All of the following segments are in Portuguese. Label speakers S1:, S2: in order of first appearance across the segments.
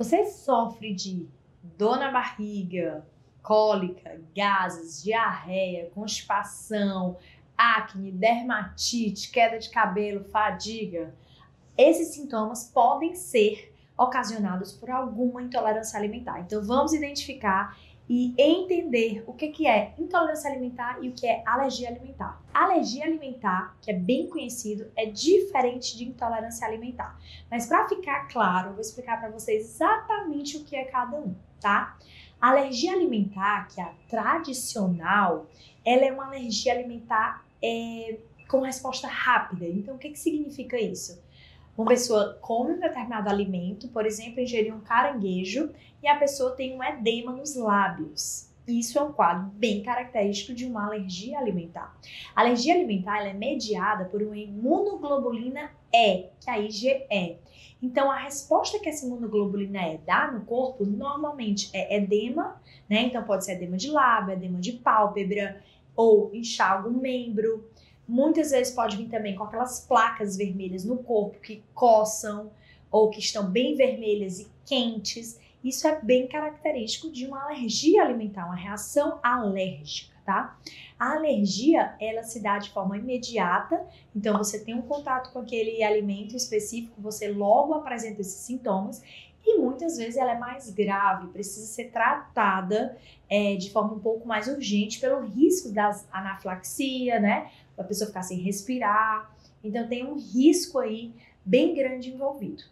S1: Você sofre de dor na barriga, cólica, gases, diarreia, constipação, acne, dermatite, queda de cabelo, fadiga. Esses sintomas podem ser ocasionados por alguma intolerância alimentar. Então vamos identificar e entender o que, que é intolerância alimentar e o que é alergia alimentar. Alergia alimentar, que é bem conhecido, é diferente de intolerância alimentar. Mas para ficar claro, eu vou explicar para vocês exatamente o que é cada um, tá? A alergia alimentar, que é a tradicional, ela é uma alergia alimentar é, com resposta rápida. Então, o que, que significa isso? Uma pessoa come um determinado alimento, por exemplo, ingeriu um caranguejo e a pessoa tem um edema nos lábios. Isso é um quadro bem característico de uma alergia alimentar. A alergia alimentar é mediada por uma imunoglobulina E, que é a IgE. Então, a resposta que essa imunoglobulina E dá no corpo normalmente é edema, né? Então, pode ser edema de lábio, edema de pálpebra ou inchar algum membro. Muitas vezes pode vir também com aquelas placas vermelhas no corpo que coçam ou que estão bem vermelhas e quentes. Isso é bem característico de uma alergia alimentar, uma reação alérgica, tá? A alergia, ela se dá de forma imediata, então você tem um contato com aquele alimento específico, você logo apresenta esses sintomas e muitas vezes ela é mais grave, precisa ser tratada é, de forma um pouco mais urgente pelo risco da anafilaxia, né? a pessoa ficar sem respirar. Então tem um risco aí bem grande envolvido.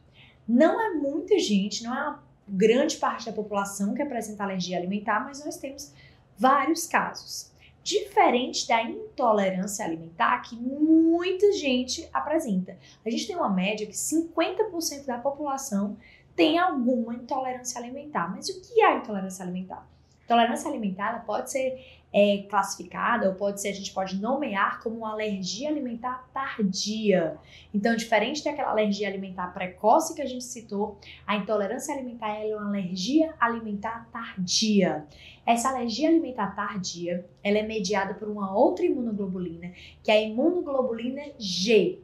S1: Não é muita gente, não é uma grande parte da população que apresenta alergia alimentar, mas nós temos vários casos. Diferente da intolerância alimentar, que muita gente apresenta. A gente tem uma média que 50% da população tem alguma intolerância alimentar. Mas o que é intolerância alimentar? Intolerância alimentar pode ser é, classificada, ou pode ser, a gente pode nomear como uma alergia alimentar tardia. Então, diferente daquela alergia alimentar precoce que a gente citou, a intolerância alimentar é uma alergia alimentar tardia. Essa alergia alimentar tardia, ela é mediada por uma outra imunoglobulina, que é a imunoglobulina G.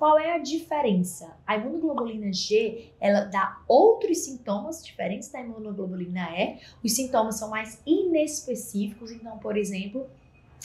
S1: Qual é a diferença? A imunoglobulina G, ela dá outros sintomas diferentes da imunoglobulina E. Os sintomas são mais inespecíficos, então, por exemplo,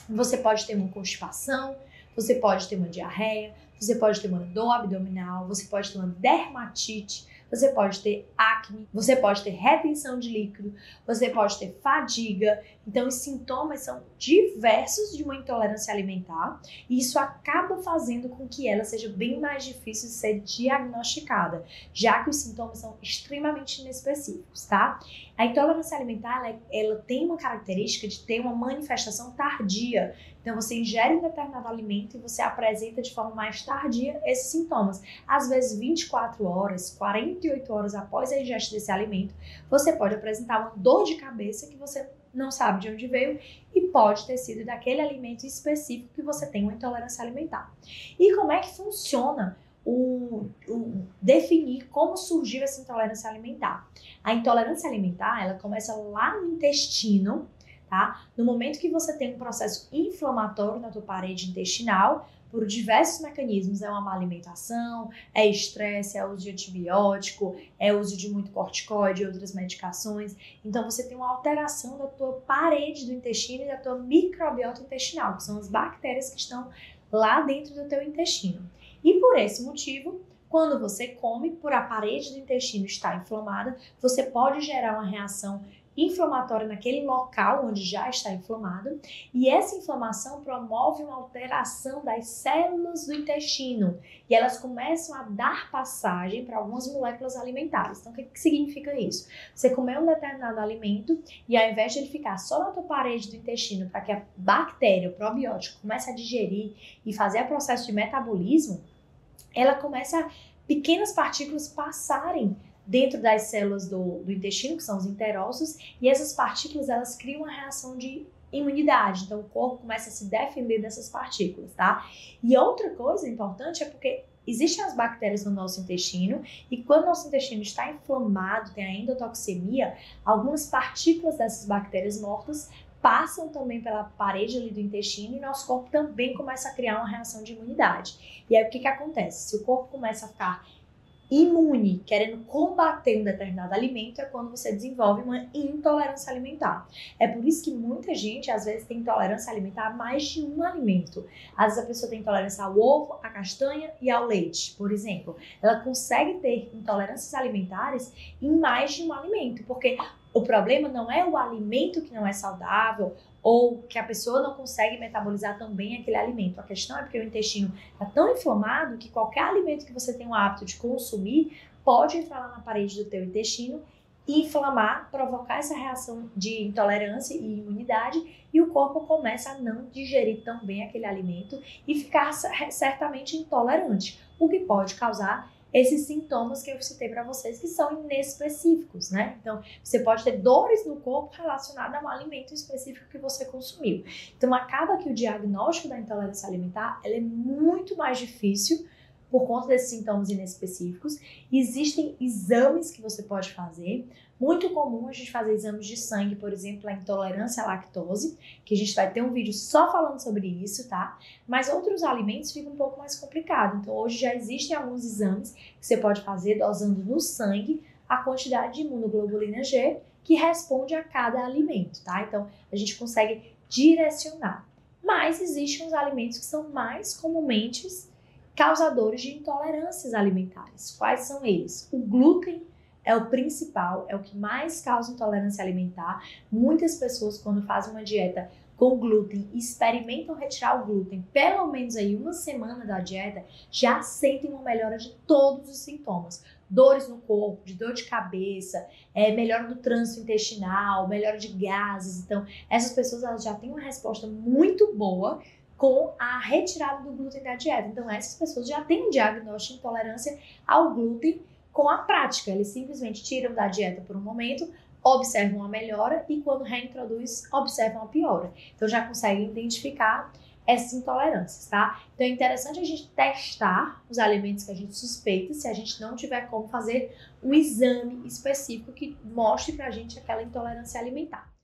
S1: você pode ter uma constipação, você pode ter uma diarreia, você pode ter uma dor abdominal, você pode ter uma dermatite, você pode ter acne, você pode ter retenção de líquido, você pode ter fadiga. Então, os sintomas são diversos de uma intolerância alimentar e isso acaba fazendo com que ela seja bem mais difícil de ser diagnosticada, já que os sintomas são extremamente inespecíficos, tá? A intolerância alimentar, ela, ela tem uma característica de ter uma manifestação tardia. Então, você ingere um determinado alimento e você apresenta de forma mais tardia esses sintomas. Às vezes, 24 horas, 48 horas após a ingesta desse alimento, você pode apresentar uma dor de cabeça que você não sabe de onde veio e pode ter sido daquele alimento específico que você tem uma intolerância alimentar. E como é que funciona o, o, definir como surgiu essa intolerância alimentar? A intolerância alimentar, ela começa lá no intestino, tá? No momento que você tem um processo inflamatório na tua parede intestinal, por diversos mecanismos, é uma má alimentação, é estresse, é uso de antibiótico, é uso de muito corticoide e outras medicações. Então você tem uma alteração da tua parede do intestino e da tua microbiota intestinal, que são as bactérias que estão lá dentro do teu intestino. E por esse motivo, quando você come, por a parede do intestino estar inflamada, você pode gerar uma reação inflamatória naquele local onde já está inflamado, e essa inflamação promove uma alteração das células do intestino e elas começam a dar passagem para algumas moléculas alimentares. Então, o que, que significa isso? Você comeu um determinado alimento e ao invés de ele ficar só na tua parede do intestino para que a bactéria, o probiótico, comece a digerir e fazer o processo de metabolismo, ela começa a pequenas partículas passarem dentro das células do, do intestino, que são os enterócitos, e essas partículas elas criam uma reação de imunidade. Então o corpo começa a se defender dessas partículas, tá? E outra coisa importante é porque existem as bactérias no nosso intestino e quando nosso intestino está inflamado, tem a endotoxemia, algumas partículas dessas bactérias mortas passam também pela parede ali do intestino e nosso corpo também começa a criar uma reação de imunidade. E aí o que que acontece? Se o corpo começa a ficar imune, querendo combater um determinado alimento, é quando você desenvolve uma intolerância alimentar. É por isso que muita gente, às vezes, tem intolerância alimentar a mais de um alimento. Às vezes a pessoa tem intolerância ao ovo, à castanha e ao leite, por exemplo. Ela consegue ter intolerâncias alimentares em mais de um alimento, porque o problema não é o alimento que não é saudável ou que a pessoa não consegue metabolizar tão bem aquele alimento. A questão é porque o intestino está tão inflamado que qualquer alimento que você tem o hábito de consumir pode entrar lá na parede do teu intestino inflamar, provocar essa reação de intolerância e imunidade e o corpo começa a não digerir tão bem aquele alimento e ficar certamente intolerante, o que pode causar esses sintomas que eu citei para vocês que são inespecíficos, né? Então, você pode ter dores no corpo relacionadas a um alimento específico que você consumiu. Então, acaba que o diagnóstico da intolerância alimentar é muito mais difícil por conta desses sintomas inespecíficos. Existem exames que você pode fazer. Muito comum a gente fazer exames de sangue, por exemplo, a intolerância à lactose, que a gente vai ter um vídeo só falando sobre isso, tá? Mas outros alimentos ficam um pouco mais complicado. Então, hoje já existem alguns exames que você pode fazer dosando no sangue a quantidade de imunoglobulina G que responde a cada alimento, tá? Então, a gente consegue direcionar. Mas existem os alimentos que são mais comumente causadores de intolerâncias alimentares. Quais são eles? O glúten é o principal, é o que mais causa intolerância alimentar. Muitas pessoas, quando fazem uma dieta com glúten, experimentam retirar o glúten, pelo menos aí uma semana da dieta, já sentem uma melhora de todos os sintomas. Dores no corpo, de dor de cabeça, é, melhora do trânsito intestinal, melhora de gases. Então, essas pessoas elas já têm uma resposta muito boa com a retirada do glúten da dieta. Então, essas pessoas já têm um diagnóstico de intolerância ao glúten com a prática. Eles simplesmente tiram da dieta por um momento, observam a melhora e, quando reintroduz, observam a piora. Então, já conseguem identificar essas intolerâncias, tá? Então, é interessante a gente testar os alimentos que a gente suspeita, se a gente não tiver como fazer um exame específico que mostre pra gente aquela intolerância alimentar.